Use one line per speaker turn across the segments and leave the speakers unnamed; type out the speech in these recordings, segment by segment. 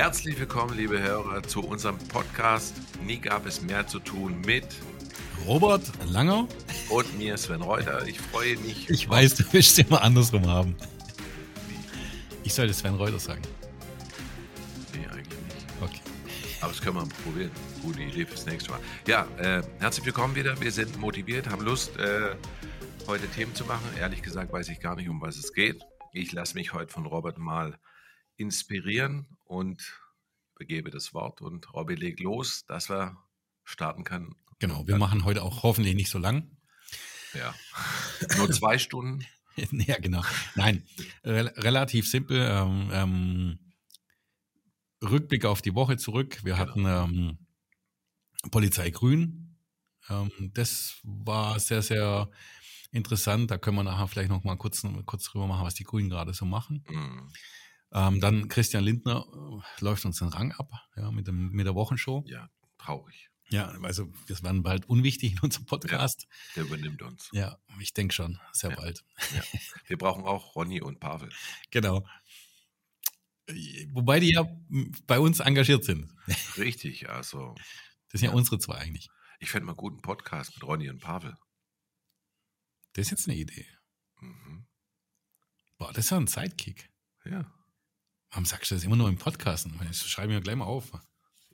Herzlich willkommen, liebe Hörer, zu unserem Podcast Nie gab es mehr zu tun mit
Robert Langer
und mir, Sven Reuter. Ich freue mich.
Ich weiß, du willst es immer andersrum haben. Ich sollte Sven Reuter sagen.
Nee, eigentlich nicht.
Okay.
Aber das können wir probieren. Gute Idee fürs nächste Mal. Ja, äh, herzlich willkommen wieder. Wir sind motiviert, haben Lust, äh, heute Themen zu machen. Ehrlich gesagt weiß ich gar nicht, um was es geht. Ich lasse mich heute von Robert mal inspirieren und begebe das Wort und Robby legt los, dass wir starten können.
Genau, wir machen heute auch hoffentlich nicht so lang.
Ja, nur zwei Stunden.
ja, genau. Nein, re relativ simpel. Ähm, ähm, Rückblick auf die Woche zurück. Wir genau. hatten ähm, Polizei Grün. Ähm, das war sehr, sehr interessant. Da können wir nachher vielleicht noch mal kurz, kurz drüber machen, was die Grünen gerade so machen. Mhm. Ähm, dann Christian Lindner äh, läuft uns den Rang ab, ja, mit, dem, mit der Wochenshow.
Ja, traurig.
Ja, also wir werden bald unwichtig in unserem Podcast.
Ja, der übernimmt uns.
Ja, ich denke schon, sehr
ja,
bald.
Ja. Wir brauchen auch Ronny und Pavel.
Genau. Wobei die ja bei uns engagiert sind.
Richtig, also.
Das sind ja, unsere zwei eigentlich.
Ich fände mal einen guten Podcast mit Ronny und Pavel.
Das ist jetzt eine Idee. Mhm. Boah, das ist ja ein Sidekick.
Ja.
Warum sagst du das immer nur im Podcast? Das schreibe ich mir gleich mal auf.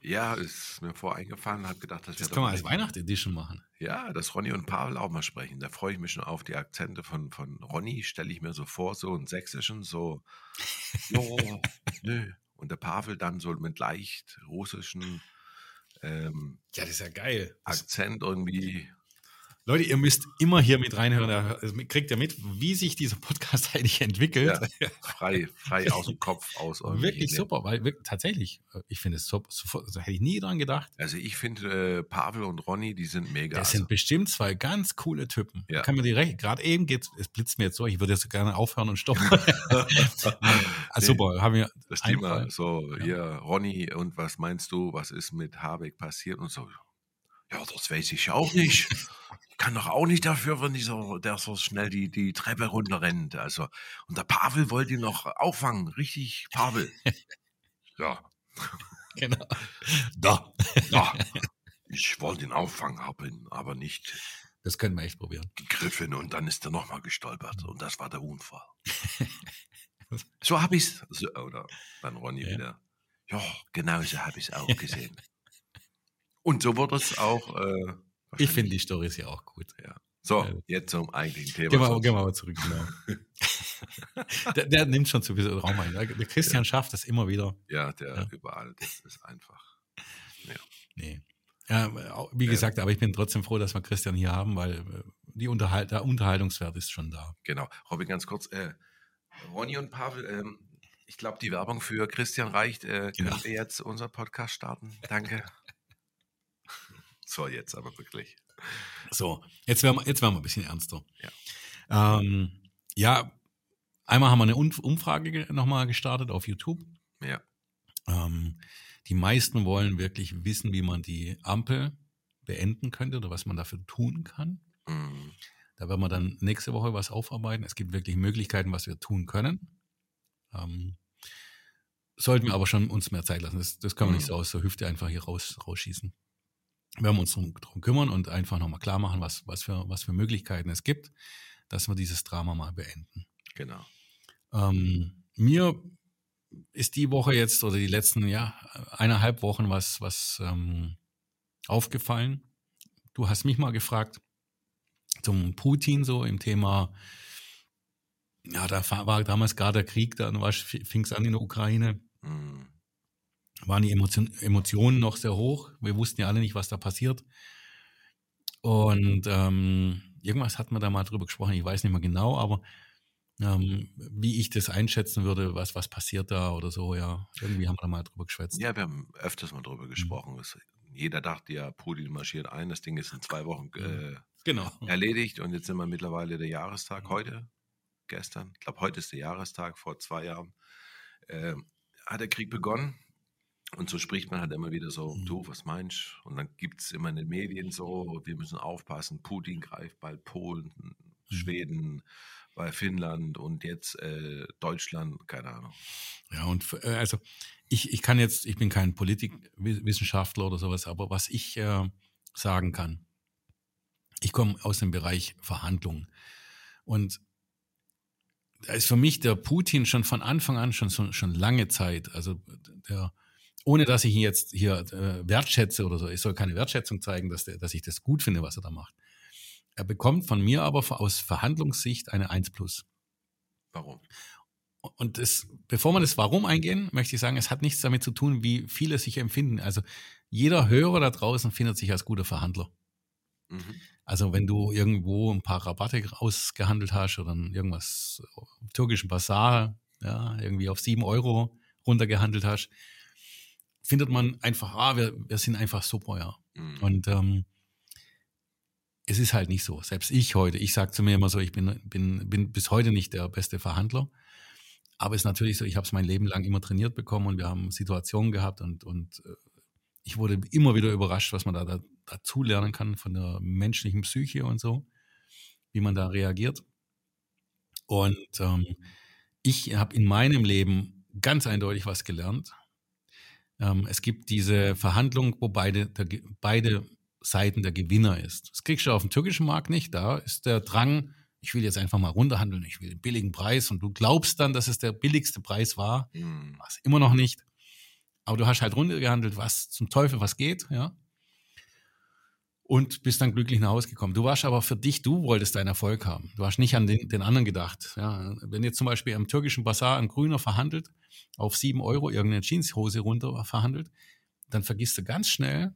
Ja, ist mir voreingefallen, habe gedacht,
das, das kann man als Weihnachtsedition machen.
Ja, dass Ronny und Pavel auch mal sprechen. Da freue ich mich schon auf die Akzente von, von Ronny, stelle ich mir so vor, so einen sächsischen, so, oh, nö. Und der Pavel dann so mit leicht russischen ähm,
Ja, das ist ja geil.
Akzent irgendwie
Leute, ihr müsst immer hier mit reinhören. Da kriegt ihr mit, wie sich dieser Podcast eigentlich entwickelt.
Ja, frei, frei aus dem Kopf aus.
Wirklich super, weil wirklich, tatsächlich, ich finde es super, so hätte ich nie dran gedacht.
Also ich finde, äh, Pavel und Ronny, die sind mega.
Das also. sind bestimmt zwei ganz coole Typen. Ja. Kann man direkt, gerade eben geht es blitzt mir jetzt so, ich würde jetzt gerne aufhören und stoppen. also super, haben wir.
Das Thema, so, ja. hier, Ronny, und was meinst du, was ist mit Habeck passiert und so? Ja, das weiß ich auch nicht. Ich kann doch auch nicht dafür, wenn dieser, der so schnell die, die Treppe runterrennt. Also, und der Pavel wollte ihn noch auffangen. Richtig, Pavel. Ja.
Genau.
Da. Ja. Ich wollte ihn auffangen, habe ihn aber nicht.
Das können wir echt probieren.
Gegriffen und dann ist er nochmal gestolpert. Und das war der Unfall. so habe ich es. So, oder dann Ronny ja. wieder. Ja, genau so habe ich es auch gesehen. Und so wird es auch. Äh,
ich finde die Story ist ja auch gut.
Ja. So, jetzt zum eigentlichen Thema.
Gehen wir, gehen wir mal zurück. Genau. der, der, nimmt schon zu viel Raum ein. Der Christian ja. schafft das immer wieder.
Ja, der ja. überall. Das ist einfach. Ja.
Nee. Ja, wie gesagt, aber ich bin trotzdem froh, dass wir Christian hier haben, weil äh, die Unterhalt, der Unterhaltungswert ist schon da.
Genau. Robin, ganz kurz. Äh, Ronny und Pavel, ähm, ich glaube, die Werbung für Christian reicht. Äh, genau. Können wir jetzt unser Podcast starten? Danke. So, jetzt aber wirklich.
So, jetzt werden wir, jetzt werden wir ein bisschen ernster. Ja. Ähm, ja, einmal haben wir eine Umfrage nochmal gestartet auf YouTube.
Ja.
Ähm, die meisten wollen wirklich wissen, wie man die Ampel beenden könnte oder was man dafür tun kann. Mhm. Da werden wir dann nächste Woche was aufarbeiten. Es gibt wirklich Möglichkeiten, was wir tun können. Ähm, sollten wir aber schon uns mehr Zeit lassen. Das, das können wir mhm. nicht so aus der Hüfte einfach hier raus, rausschießen werden wir uns darum, darum kümmern und einfach nochmal klar machen, was, was, für, was für Möglichkeiten es gibt, dass wir dieses Drama mal beenden.
Genau.
Ähm, mir ist die Woche jetzt oder die letzten ja, eineinhalb Wochen was, was ähm, aufgefallen. Du hast mich mal gefragt zum Putin so im Thema, ja, da war damals gerade der Krieg, dann fing es an in der Ukraine. Mhm waren die Emotion, Emotionen noch sehr hoch. Wir wussten ja alle nicht, was da passiert. Und ähm, irgendwas hat man da mal drüber gesprochen, ich weiß nicht mehr genau, aber ähm, wie ich das einschätzen würde, was, was passiert da oder so, ja. Irgendwie haben wir da mal drüber geschwätzt.
Ja, wir haben öfters mal drüber gesprochen. Mhm. Jeder dachte ja, Putin marschiert ein, das Ding ist in zwei Wochen äh,
genau.
erledigt und jetzt sind wir mittlerweile der Jahrestag heute, gestern, ich glaube, heute ist der Jahrestag, vor zwei Jahren, äh, hat der Krieg begonnen und so spricht man halt immer wieder so, mhm. du, was meinst du? Und dann gibt es immer in den Medien so, wir müssen aufpassen, Putin greift bald Polen, mhm. Schweden, bei Finnland und jetzt äh, Deutschland, keine Ahnung.
Ja, und äh, also ich, ich kann jetzt, ich bin kein Politikwissenschaftler oder sowas, aber was ich äh, sagen kann, ich komme aus dem Bereich Verhandlungen. Und da ist für mich der Putin schon von Anfang an schon, schon, schon lange Zeit, also der, ohne dass ich ihn jetzt hier äh, wertschätze oder so, ich soll keine Wertschätzung zeigen, dass, der, dass ich das gut finde, was er da macht. Er bekommt von mir aber aus Verhandlungssicht eine 1 plus.
Warum?
Und das, bevor wir das Warum eingehen, möchte ich sagen, es hat nichts damit zu tun, wie viele sich empfinden. Also jeder Hörer da draußen findet sich als guter Verhandler. Mhm. Also wenn du irgendwo ein paar Rabatte ausgehandelt hast oder irgendwas türkischen Basar, ja, irgendwie auf sieben Euro runtergehandelt hast, findet man einfach, ah, wir, wir sind einfach super, ja. Mhm. Und ähm, es ist halt nicht so. Selbst ich heute, ich sage zu mir immer so, ich bin, bin, bin bis heute nicht der beste Verhandler. Aber es ist natürlich so, ich habe es mein Leben lang immer trainiert bekommen und wir haben Situationen gehabt und, und äh, ich wurde immer wieder überrascht, was man da, da dazu lernen kann von der menschlichen Psyche und so, wie man da reagiert. Und ähm, ich habe in meinem Leben ganz eindeutig was gelernt. Ähm, es gibt diese Verhandlung, wo beide, der, beide Seiten der Gewinner ist. Das kriegst du auf dem türkischen Markt nicht. Da ist der Drang, ich will jetzt einfach mal runterhandeln, ich will den billigen Preis und du glaubst dann, dass es der billigste Preis war, mhm. was immer noch nicht. Aber du hast halt runtergehandelt, was zum Teufel was geht, ja. Und bist dann glücklich nach Hause gekommen. Du warst aber für dich, du wolltest deinen Erfolg haben. Du hast nicht an den, den anderen gedacht. Ja. Wenn jetzt zum Beispiel am türkischen Bazar ein Grüner verhandelt, auf sieben Euro irgendeine Jeanshose runter verhandelt, dann vergisst du ganz schnell,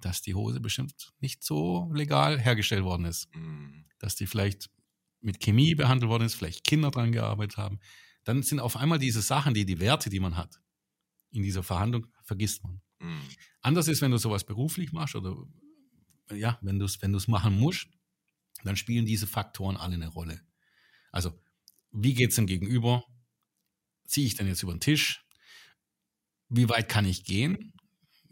dass die Hose bestimmt nicht so legal hergestellt worden ist. Mhm. Dass die vielleicht mit Chemie behandelt worden ist, vielleicht Kinder dran gearbeitet haben. Dann sind auf einmal diese Sachen, die die Werte, die man hat, in dieser Verhandlung vergisst man. Mhm. Anders ist, wenn du sowas beruflich machst oder ja, wenn du es wenn machen musst, dann spielen diese Faktoren alle eine Rolle. Also, wie geht es dem Gegenüber? Ziehe ich denn jetzt über den Tisch? Wie weit kann ich gehen?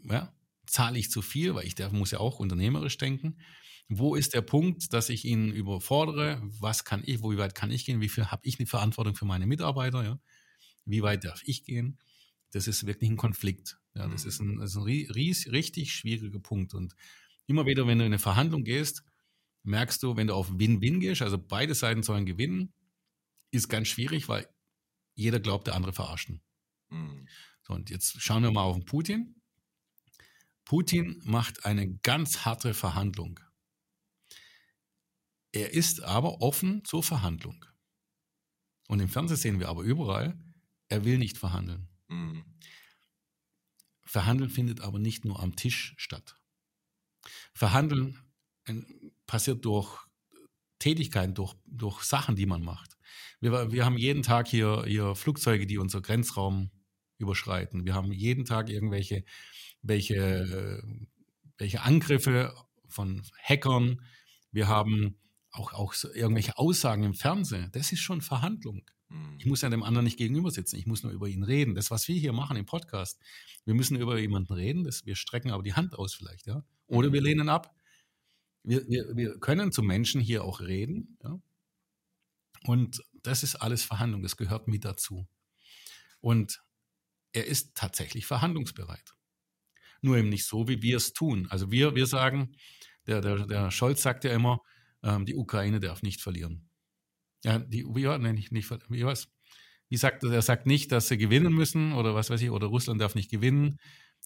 Ja, zahle ich zu viel, weil ich der muss ja auch unternehmerisch denken. Wo ist der Punkt, dass ich ihn überfordere? Was kann ich, wo wie weit kann ich gehen? Wie viel habe ich eine Verantwortung für meine Mitarbeiter? Ja? Wie weit darf ich gehen? Das ist wirklich ein Konflikt. Ja, das ist ein, das ist ein ries, richtig schwieriger Punkt. Und immer wieder, wenn du in eine Verhandlung gehst, merkst du, wenn du auf Win-Win gehst, also beide Seiten sollen gewinnen, ist ganz schwierig, weil jeder glaubt, der andere verarschen. Mhm. So, und jetzt schauen wir mal auf den Putin. Putin macht eine ganz harte Verhandlung. Er ist aber offen zur Verhandlung. Und im Fernsehen sehen wir aber überall, er will nicht verhandeln. Mhm. Verhandeln findet aber nicht nur am Tisch statt. Verhandeln passiert durch Tätigkeiten, durch, durch Sachen, die man macht. Wir, wir haben jeden Tag hier, hier Flugzeuge, die unser Grenzraum überschreiten. Wir haben jeden Tag irgendwelche welche, welche Angriffe von Hackern. Wir haben auch, auch irgendwelche Aussagen im Fernsehen. Das ist schon Verhandlung. Ich muss ja dem anderen nicht gegenüber sitzen. Ich muss nur über ihn reden. Das, was wir hier machen im Podcast, wir müssen über jemanden reden. Das, wir strecken aber die Hand aus vielleicht, ja. Oder wir lehnen ab. Wir, wir, wir können zu Menschen hier auch reden, ja. Und das ist alles Verhandlung. Das gehört mit dazu. Und er ist tatsächlich verhandlungsbereit. Nur eben nicht so, wie wir es tun. Also wir, wir sagen, der, der, der Scholz sagt ja immer, ähm, die Ukraine darf nicht verlieren. Ja, die, wie, nee, nicht, nicht, wie was? Wie sagt er? Er sagt nicht, dass sie gewinnen müssen oder was weiß ich, oder Russland darf nicht gewinnen.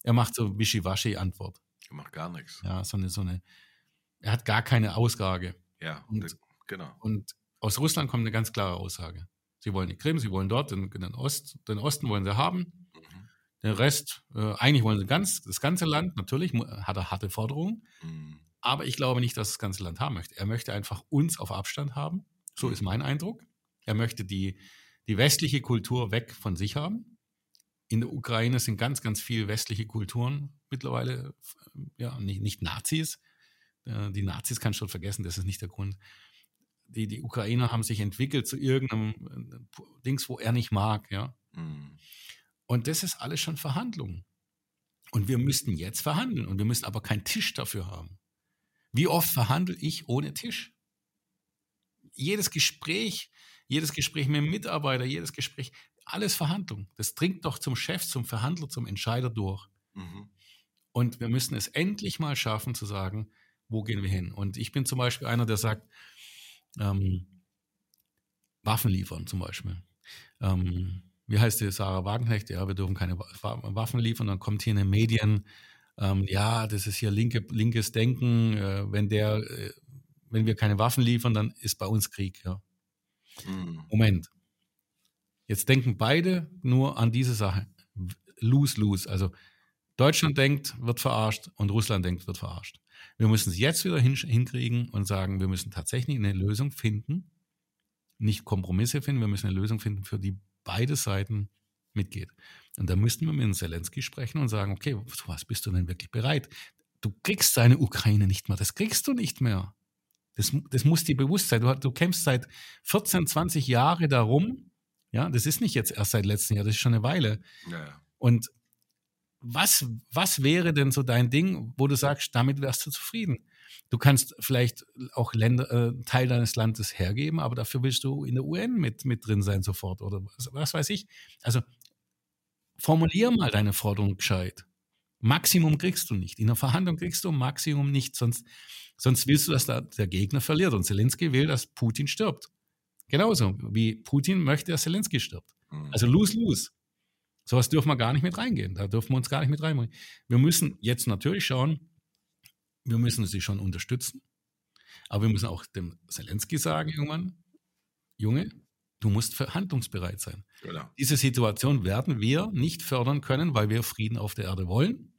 Er macht so Wischiwaschi-Antwort.
Er macht gar nichts.
Ja, so eine, so eine, er hat gar keine Aussage.
Ja, und, genau.
Und aus Russland kommt eine ganz klare Aussage. Sie wollen die Krim, sie wollen dort, den, den, Ost, den Osten wollen sie haben. Den Rest, äh, eigentlich wollen sie ganz, das ganze Land, natürlich hat er harte Forderungen, mhm. aber ich glaube nicht, dass das ganze Land haben möchte. Er möchte einfach uns auf Abstand haben. So ist mein Eindruck. Er möchte die, die westliche Kultur weg von sich haben. In der Ukraine sind ganz, ganz viele westliche Kulturen mittlerweile, ja, nicht, nicht Nazis. Äh, die Nazis kannst du schon vergessen, das ist nicht der Grund. Die, die Ukrainer haben sich entwickelt zu irgendeinem äh, Dings, wo er nicht mag, ja. Mhm. Und das ist alles schon Verhandlungen. Und wir müssten jetzt verhandeln und wir müssen aber keinen Tisch dafür haben. Wie oft verhandle ich ohne Tisch? Jedes Gespräch, jedes Gespräch mit dem Mitarbeiter, jedes Gespräch, alles Verhandlung. Das dringt doch zum Chef, zum Verhandler, zum Entscheider durch. Mhm. Und wir müssen es endlich mal schaffen zu sagen, wo gehen wir hin? Und ich bin zum Beispiel einer, der sagt, ähm, Waffen liefern zum Beispiel. Ähm, wie heißt die Sarah Wagenknecht? Ja, wir dürfen keine Waffen liefern. Dann kommt hier in den Medien, ähm, ja, das ist hier linke, linkes Denken. Äh, wenn der, äh, wenn wir keine Waffen liefern, dann ist bei uns Krieg. Ja. Mhm. Moment. Jetzt denken beide nur an diese Sache. Lose, lose. Also Deutschland denkt, wird verarscht und Russland denkt, wird verarscht. Wir müssen es jetzt wieder hin, hinkriegen und sagen, wir müssen tatsächlich eine Lösung finden, nicht Kompromisse finden, wir müssen eine Lösung finden, für die beide Seiten mitgeht. Und da müssten wir mit Zelensky sprechen und sagen, okay, was bist du denn wirklich bereit? Du kriegst deine Ukraine nicht mehr, das kriegst du nicht mehr. Das, das muss dir bewusst sein. Du, du kämpfst seit 14, 20 Jahren darum. Ja, das ist nicht jetzt erst seit letztem Jahr, das ist schon eine Weile. Ja. Und was, was wäre denn so dein Ding, wo du sagst, damit wärst du zufrieden? Du kannst vielleicht auch Länder, äh, Teil deines Landes hergeben, aber dafür willst du in der UN mit, mit drin sein sofort oder was, was weiß ich. Also formulier mal deine Forderung gescheit. Maximum kriegst du nicht. In der Verhandlung kriegst du Maximum nicht, sonst, sonst willst du, dass der, der Gegner verliert. Und Zelensky will, dass Putin stirbt. Genauso wie Putin möchte, dass Zelensky stirbt. Mhm. Also lose-lose. Sowas dürfen wir gar nicht mit reingehen. Da dürfen wir uns gar nicht mit reinbringen. Wir müssen jetzt natürlich schauen, wir müssen sie schon unterstützen, aber wir müssen auch dem Zelensky sagen irgendwann, Junge, du musst verhandlungsbereit sein. Genau. Diese Situation werden wir nicht fördern können, weil wir Frieden auf der Erde wollen.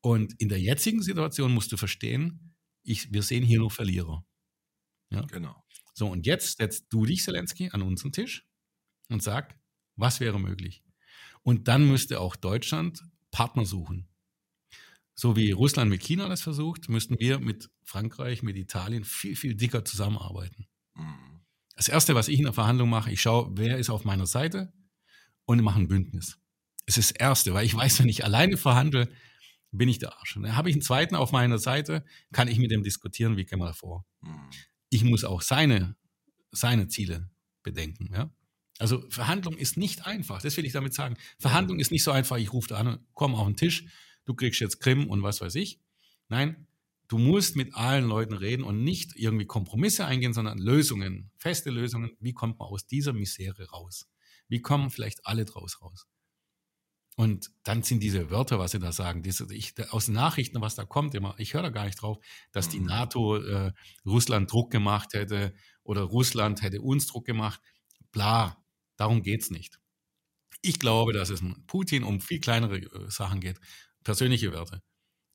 Und in der jetzigen Situation musst du verstehen, ich, wir sehen hier nur Verlierer. Ja? Genau. So, und jetzt setzt du dich, Zelensky, an unseren Tisch und sag, was wäre möglich? Und dann müsste auch Deutschland Partner suchen. So wie Russland mit China das versucht, müssten wir mit Frankreich, mit Italien viel, viel dicker zusammenarbeiten. Mhm. Das Erste, was ich in der Verhandlung mache, ich schaue, wer ist auf meiner Seite und mache ein Bündnis. Das ist das Erste, weil ich weiß, wenn ich alleine verhandle, bin ich der Arsch. Und dann habe ich einen Zweiten auf meiner Seite, kann ich mit dem diskutieren, wie gehen wir vor. Mhm. Ich muss auch seine, seine Ziele bedenken. Ja? Also Verhandlung ist nicht einfach, das will ich damit sagen. Verhandlung ist nicht so einfach, ich rufe da an, komm auf den Tisch, du kriegst jetzt Krim und was weiß ich. Nein, du musst mit allen Leuten reden und nicht irgendwie Kompromisse eingehen, sondern Lösungen, feste Lösungen. Wie kommt man aus dieser Misere raus? Wie kommen vielleicht alle draus raus? Und dann sind diese Wörter, was sie da sagen, diese, ich, aus Nachrichten, was da kommt, immer, ich höre da gar nicht drauf, dass die mhm. NATO äh, Russland Druck gemacht hätte oder Russland hätte uns Druck gemacht. Bla, Darum geht es nicht. Ich glaube, dass es Putin um viel kleinere äh, Sachen geht, persönliche Werte.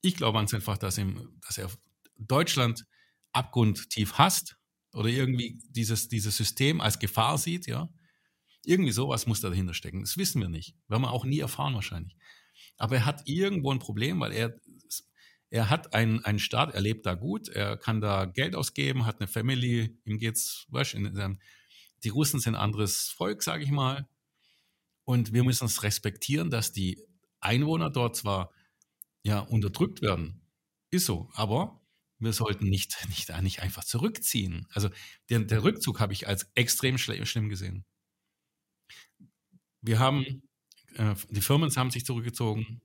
Ich glaube ganz einfach, dass, ihm, dass er Deutschland abgrundtief hasst oder irgendwie dieses, dieses System als Gefahr sieht, ja. Irgendwie sowas muss da dahinter stecken. Das wissen wir nicht. Werden wir auch nie erfahren wahrscheinlich. Aber er hat irgendwo ein Problem, weil er, er hat einen, einen Staat, er lebt da gut, er kann da Geld ausgeben, hat eine Family, ihm geht's, weißt, seinem die Russen sind ein anderes Volk, sage ich mal. Und wir müssen es respektieren, dass die Einwohner dort zwar ja unterdrückt werden, ist so, aber wir sollten nicht, nicht, nicht einfach zurückziehen. Also den, der Rückzug habe ich als extrem schlimm gesehen. Wir haben, äh, die Firmen haben sich zurückgezogen,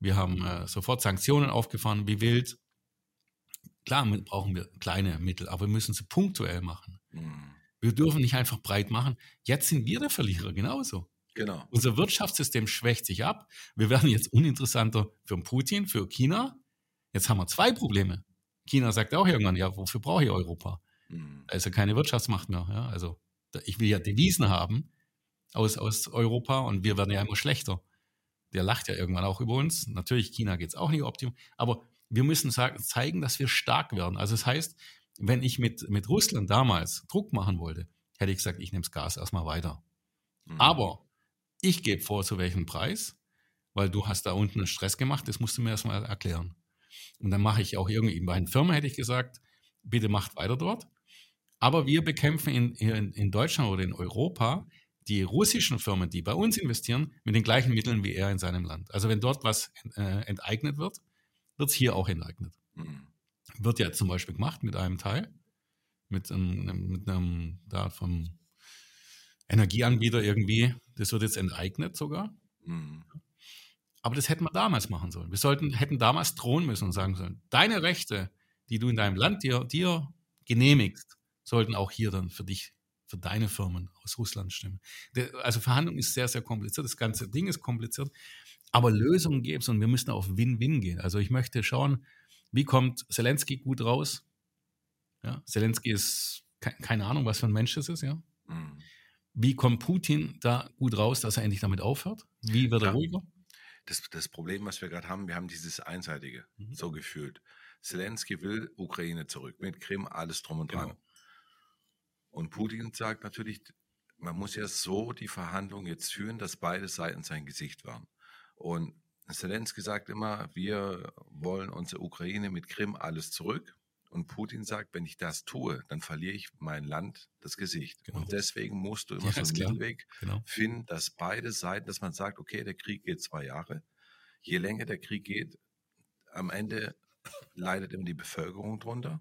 wir haben äh, sofort Sanktionen aufgefahren, wie wild. Klar brauchen wir kleine Mittel, aber wir müssen sie punktuell machen. Mhm. Wir dürfen nicht einfach breit machen. Jetzt sind wir der Verlierer, genauso. Genau. Unser Wirtschaftssystem schwächt sich ab. Wir werden jetzt uninteressanter für Putin, für China. Jetzt haben wir zwei Probleme. China sagt auch irgendwann, ja, wofür brauche ich Europa? Mhm. Da ist ja keine Wirtschaftsmacht mehr. Ja? Also ich will ja Devisen haben aus, aus Europa und wir werden ja immer schlechter. Der lacht ja irgendwann auch über uns. Natürlich, China geht es auch nicht optimal. Aber wir müssen sagen, zeigen, dass wir stark werden. Also das heißt, wenn ich mit, mit Russland damals Druck machen wollte, hätte ich gesagt, ich nehme das Gas erstmal weiter. Mhm. Aber ich gebe vor, zu welchem Preis, weil du hast da unten einen Stress gemacht, das musst du mir erstmal erklären. Und dann mache ich auch irgendwie, bei einer Firma hätte ich gesagt, bitte macht weiter dort. Aber wir bekämpfen in, in, in Deutschland oder in Europa die russischen Firmen, die bei uns investieren, mit den gleichen Mitteln wie er in seinem Land. Also wenn dort was äh, enteignet wird, wird es hier auch enteignet. Mhm. Wird ja zum Beispiel gemacht mit einem Teil. mit einem, mit einem da vom Energieanbieter irgendwie. Das wird jetzt enteignet sogar. Mhm. Aber das hätten wir damals machen sollen. Wir sollten, hätten damals drohen müssen und sagen sollen, deine Rechte, die du in deinem Land dir, dir genehmigst, sollten auch hier dann für dich, für deine Firmen aus Russland stimmen. Also Verhandlung ist sehr, sehr kompliziert. Das ganze Ding ist kompliziert. Aber Lösungen gäbe es und wir müssen auf Win-Win gehen. Also ich möchte schauen, wie kommt Zelensky gut raus? Ja, Zelensky ist keine Ahnung, was für ein Mensch das ist, ja. Mhm. Wie kommt Putin da gut raus, dass er endlich damit aufhört? Wie wird er ruhiger?
Das, das, Problem, was wir gerade haben, wir haben dieses Einseitige mhm. so gefühlt. Zelensky will Ukraine zurück, mit Krim, alles drum und dran. Genau. Und Putin sagt natürlich, man muss ja so die Verhandlungen jetzt führen, dass beide Seiten sein Gesicht waren. Und Zelensky sagt immer, wir wollen unsere Ukraine mit Krim alles zurück. Und Putin sagt, wenn ich das tue, dann verliere ich mein Land das Gesicht. Genau. Und deswegen musst du immer ja, so einen Mittelweg genau. finden, dass beide Seiten, dass man sagt, okay, der Krieg geht zwei Jahre. Je länger der Krieg geht, am Ende leidet immer die Bevölkerung drunter.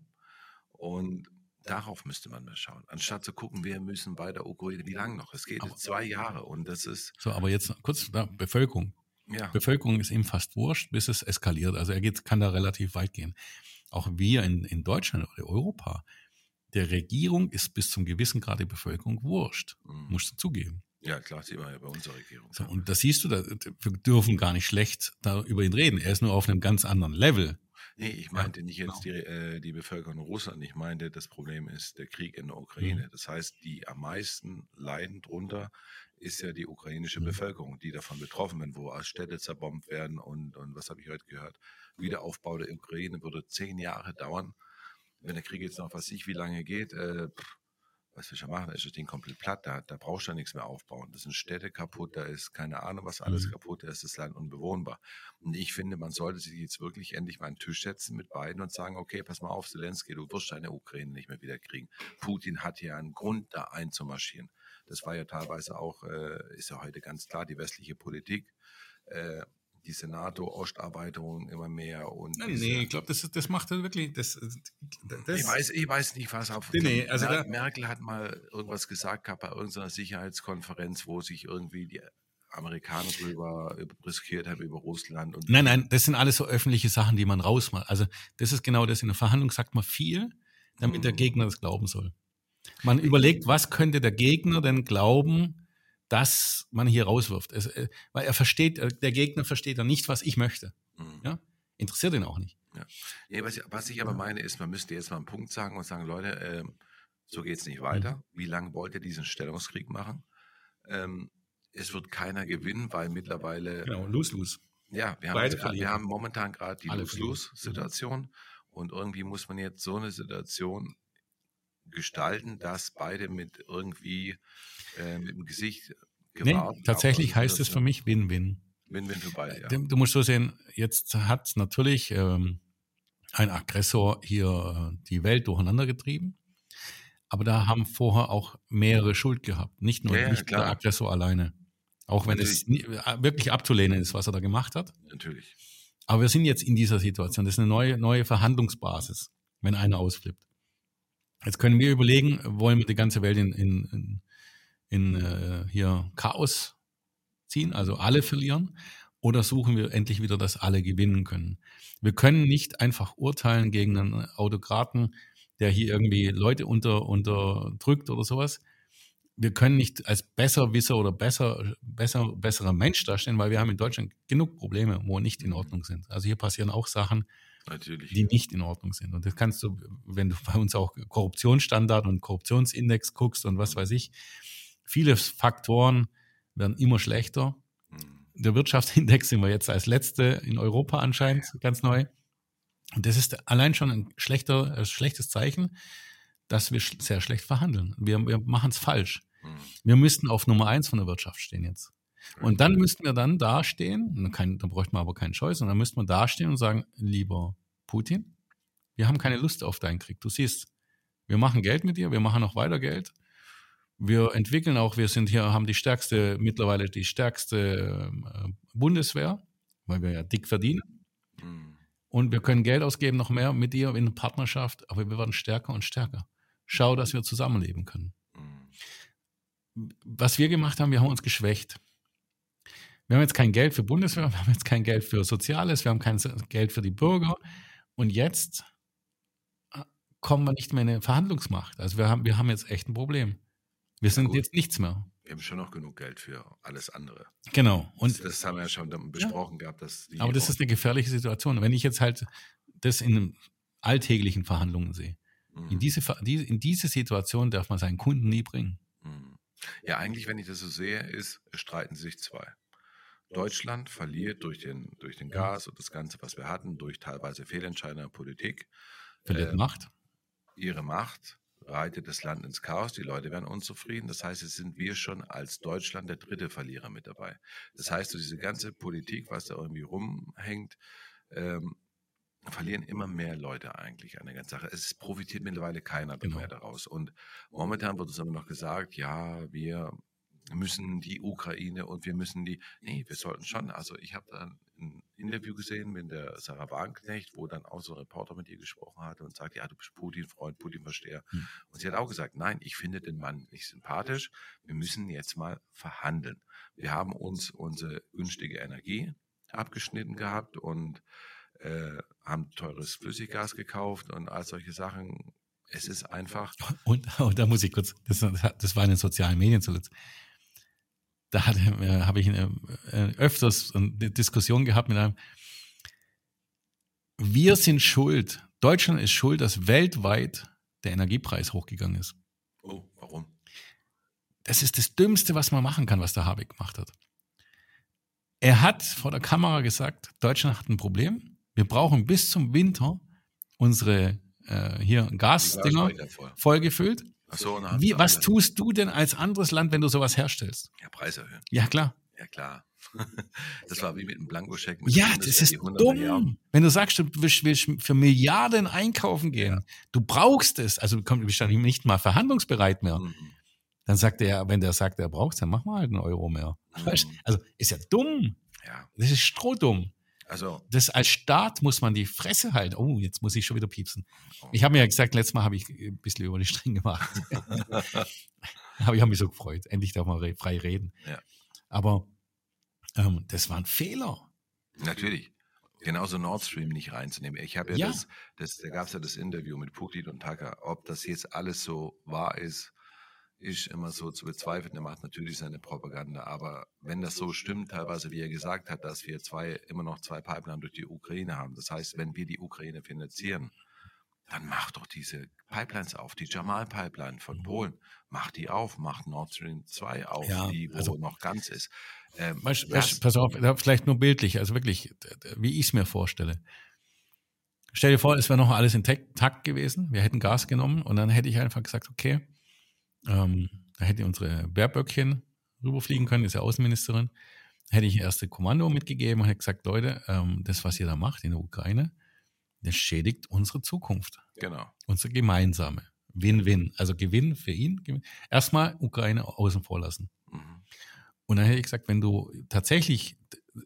Und darauf müsste man mal schauen. Anstatt zu gucken, wir müssen bei der Ukraine, wie lange noch? Es geht aber, zwei Jahre und das ist.
So, aber jetzt kurz, da, Bevölkerung. Ja. Bevölkerung ist ihm fast wurscht, bis es eskaliert. Also er geht, kann da relativ weit gehen auch wir in, in Deutschland oder Europa, der Regierung ist bis zum gewissen Grad die Bevölkerung wurscht. Mhm. Musst du zugeben.
Ja, klar, sieht man ja bei unserer Regierung.
So, und das siehst du, da, wir dürfen gar nicht schlecht da über ihn reden. Er ist nur auf einem ganz anderen Level.
Nee, ich meinte ja, nicht jetzt genau. die, äh, die Bevölkerung Russland. Ich meinte, das Problem ist der Krieg in der Ukraine. Mhm. Das heißt, die am meisten leiden drunter ist ja die ukrainische mhm. Bevölkerung, die davon betroffen sind, wo Städte zerbombt werden und, und was habe ich heute gehört? Wiederaufbau der Ukraine würde zehn Jahre dauern. Wenn der Krieg jetzt noch, was ich, wie lange geht, äh, pff, was wir schon machen, da ist das Ding komplett platt, da, da brauchst du ja nichts mehr aufbauen. Da sind Städte kaputt, da ist keine Ahnung, was alles mhm. kaputt, da ist das Land unbewohnbar. Und ich finde, man sollte sich jetzt wirklich endlich mal an den Tisch setzen mit beiden und sagen, okay, pass mal auf, Zelensky, du wirst deine Ukraine nicht mehr wieder kriegen. Putin hat ja einen Grund, da einzumarschieren. Das war ja teilweise auch, äh, ist ja heute ganz klar, die westliche Politik. Äh, diese NATO-Osterweiterung immer mehr und.
Nee, nee ich glaube, das, das macht er wirklich. Das,
das ich, weiß, ich weiß nicht, was auf. Nee, also Mer Merkel hat mal irgendwas gesagt gehabt bei irgendeiner Sicherheitskonferenz, wo sich irgendwie die Amerikaner drüber riskiert haben über Russland. Und
nein, nein, das sind alles so öffentliche Sachen, die man rausmacht. Also das ist genau das. In der Verhandlung sagt man viel, damit mhm. der Gegner das glauben soll. Man überlegt, was könnte der Gegner denn glauben, dass man hier rauswirft. Es, äh, weil er versteht, äh, der Gegner versteht dann nicht, was ich möchte. Mhm. Ja? Interessiert ihn auch nicht.
Ja. ja was, was, ich aber meine, ist, man müsste jetzt mal einen Punkt sagen und sagen, Leute, äh, so geht es nicht weiter. Mhm. Wie lange wollt ihr diesen Stellungskrieg machen? Ähm, es wird keiner gewinnen, weil mittlerweile.
Genau, lose-lose.
Ja, wir haben, grad, wir haben momentan gerade die Lose-Lose-Situation mhm. und irgendwie muss man jetzt so eine Situation gestalten, dass beide mit irgendwie äh, mit dem Gesicht
gewahrt. Nee, tatsächlich heißt es für mich Win-Win.
Win-Win für beide, ja.
Du, musst so sehen, jetzt hat natürlich ähm, ein Aggressor hier äh, die Welt durcheinander getrieben. Aber da haben vorher auch mehrere Schuld gehabt. Nicht nur ja, nicht der Aggressor alleine. Auch wenn Natürlich. es nie, äh, wirklich abzulehnen ist, was er da gemacht hat.
Natürlich.
Aber wir sind jetzt in dieser Situation. Das ist eine neue, neue Verhandlungsbasis, wenn einer ausflippt. Jetzt können wir überlegen, wollen wir die ganze Welt in, in, in, in äh, hier Chaos ziehen, also alle verlieren, oder suchen wir endlich wieder, dass alle gewinnen können? Wir können nicht einfach urteilen gegen einen Autokraten, der hier irgendwie Leute unter, unterdrückt oder sowas. Wir können nicht als Besserwisser oder besser, besser, besserer Mensch dastehen, weil wir haben in Deutschland genug Probleme, wo nicht in Ordnung sind. Also hier passieren auch Sachen, Natürlich. die nicht in Ordnung sind. Und das kannst du, wenn du bei uns auch Korruptionsstandard und Korruptionsindex guckst und was weiß ich, viele Faktoren werden immer schlechter. Mhm. Der Wirtschaftsindex sind wir jetzt als letzte in Europa anscheinend ganz neu. Und das ist allein schon ein schlechter, ein schlechtes Zeichen, dass wir sehr schlecht verhandeln. Wir, wir machen es falsch. Mhm. Wir müssten auf Nummer eins von der Wirtschaft stehen jetzt. Und dann müssten wir dann dastehen, dann, dann bräuchten wir aber keinen Scheu, sondern dann müssten wir dastehen und sagen, lieber Putin, wir haben keine Lust auf deinen Krieg. Du siehst, wir machen Geld mit dir, wir machen noch weiter Geld. Wir entwickeln auch, wir sind hier, haben die stärkste, mittlerweile die stärkste äh, Bundeswehr, weil wir ja dick verdienen. Mhm. Und wir können Geld ausgeben, noch mehr mit dir in Partnerschaft, aber wir werden stärker und stärker. schau, dass wir zusammenleben können. Was wir gemacht haben, wir haben uns geschwächt. Wir haben jetzt kein Geld für Bundeswehr, wir haben jetzt kein Geld für Soziales, wir haben kein Geld für die Bürger. Und jetzt äh, kommen wir nicht mehr in eine Verhandlungsmacht. Also wir haben, wir haben jetzt echt ein Problem. Wir sind ja, jetzt nichts mehr.
Wir haben schon noch genug Geld für alles andere.
Genau.
Und das, das haben wir ja schon besprochen ja. gehabt. Dass
Aber das ist eine gefährliche Situation. Wenn ich jetzt halt das in alltäglichen Verhandlungen sehe, mhm. in, diese, in diese Situation darf man seinen Kunden nie bringen.
Mhm. Ja, eigentlich, wenn ich das so sehe, ist, streiten sich zwei. Deutschland verliert durch den, durch den Gas und das Ganze, was wir hatten, durch teilweise Fehlentscheidungen der Politik.
Verliert äh, Macht.
Ihre Macht reitet das Land ins Chaos, die Leute werden unzufrieden. Das heißt, es sind wir schon als Deutschland der dritte Verlierer mit dabei. Das heißt, so diese ganze Politik, was da irgendwie rumhängt, ähm, verlieren immer mehr Leute eigentlich an der ganzen Sache. Es profitiert mittlerweile keiner genau. mehr daraus. Und momentan wird uns aber noch gesagt, ja, wir müssen die Ukraine und wir müssen die, nee, wir sollten schon, also ich habe da ein Interview gesehen mit der Sarah Wagenknecht, wo dann auch so ein Reporter mit ihr gesprochen hat und sagt, ja, du bist Putin-Freund, Putin-Versteher. Hm. Und sie hat auch gesagt, nein, ich finde den Mann nicht sympathisch, wir müssen jetzt mal verhandeln. Wir haben uns unsere günstige Energie abgeschnitten gehabt und äh, haben teures Flüssiggas gekauft und all solche Sachen. Es ist einfach.
Und, und da muss ich kurz, das, das war in den sozialen Medien zuletzt da äh, habe ich eine, äh, öfters eine Diskussion gehabt mit einem, wir sind schuld, Deutschland ist schuld, dass weltweit der Energiepreis hochgegangen ist.
Oh, warum?
Das ist das Dümmste, was man machen kann, was der Habeck gemacht hat. Er hat vor der Kamera gesagt, Deutschland hat ein Problem. Wir brauchen bis zum Winter unsere äh, hier Gasdinger vollgefüllt. Ach so, Wie, was tust du denn als anderes Land, wenn du sowas herstellst?
Ja, Preis erhöhen.
Ja, klar.
Ja, klar. Das war wie mit einem Blankoscheck.
Ja, das ist dumm. Jahren. Wenn du sagst, du willst, willst, für Milliarden einkaufen gehen, ja. du brauchst es, also du bist dann nicht mal verhandlungsbereit mehr. Mhm. Dann sagt er, wenn der sagt, er braucht es, dann mach mal halt einen Euro mehr. Mhm. Also ist ja dumm. Ja. Das ist strohdumm. Also, das als Staat muss man die Fresse halten. Oh, jetzt muss ich schon wieder piepsen. Ich habe mir ja gesagt, letztes Mal habe ich ein bisschen über die Stränge gemacht. Aber ich habe mich so gefreut. Endlich darf man frei reden. Ja. Aber ähm, das war ein Fehler.
Natürlich. Genauso Nord Stream nicht reinzunehmen. Ich habe ja, ja, das, das da gab es ja das Interview mit Putin und Tucker, ob das jetzt alles so wahr ist ist immer so zu bezweifeln. Er macht natürlich seine Propaganda. Aber wenn das so stimmt, teilweise, wie er gesagt hat, dass wir zwei, immer noch zwei Pipeline durch die Ukraine haben. Das heißt, wenn wir die Ukraine finanzieren, dann macht doch diese Pipelines auf, die Jamal-Pipeline von. Polen, macht die auf, macht Nord Stream 2 auf, ja, die wo also, noch ganz ist.
Ähm, weißt, weißt, pass auf, vielleicht nur bildlich, also wirklich, wie ich es mir vorstelle. Stell dir vor, es wäre noch alles intakt gewesen, wir hätten Gas genommen und dann hätte ich einfach gesagt, okay, ähm, da hätte unsere Baerböckchen rüberfliegen können, ist ja Außenministerin. Hätte ich erste Kommando mitgegeben und hätte gesagt, Leute, ähm, das, was ihr da macht in der Ukraine, das schädigt unsere Zukunft.
Genau.
Unsere gemeinsame. Win-Win. Also Gewinn für ihn. Erstmal Ukraine außen vor lassen. Mhm. Und dann hätte ich gesagt, wenn du tatsächlich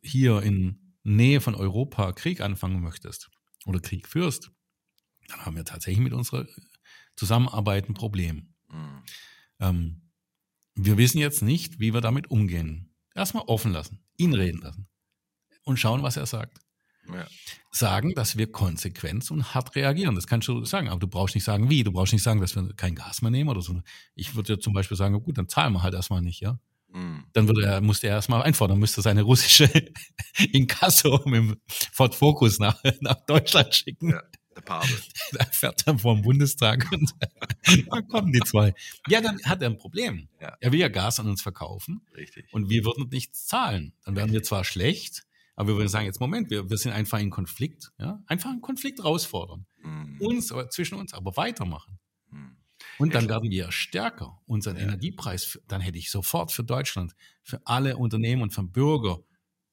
hier in Nähe von Europa Krieg anfangen möchtest oder Krieg führst, dann haben wir tatsächlich mit unserer Zusammenarbeit ein Problem. Mhm. Ähm, wir wissen jetzt nicht, wie wir damit umgehen. Erstmal offen lassen, ihn reden lassen und schauen, was er sagt. Ja. Sagen, dass wir konsequent und hart reagieren. Das kannst du sagen, aber du brauchst nicht sagen, wie. Du brauchst nicht sagen, dass wir kein Gas mehr nehmen oder so. Ich würde ja zum Beispiel sagen, gut, dann zahlen wir halt erstmal nicht, ja. Mhm. Dann würde er, musste er erstmal einfordern, müsste seine russische Inkasso mit dem Ford Focus nach, nach Deutschland schicken. Ja. Der Pape. Da fährt er vor dem Bundestag und dann kommen die zwei. Ja, dann hat er ein Problem. Ja. Er will ja Gas an uns verkaufen.
Richtig.
Und wir würden nichts zahlen. Dann wären wir zwar schlecht, aber wir würden sagen, jetzt Moment, wir, wir sind einfach in Konflikt. Ja? Einfach einen Konflikt herausfordern. Mhm. Uns, aber zwischen uns, aber weitermachen. Mhm. Und dann werden wir stärker. Unseren ja. Energiepreis, dann hätte ich sofort für Deutschland, für alle Unternehmen und für Bürger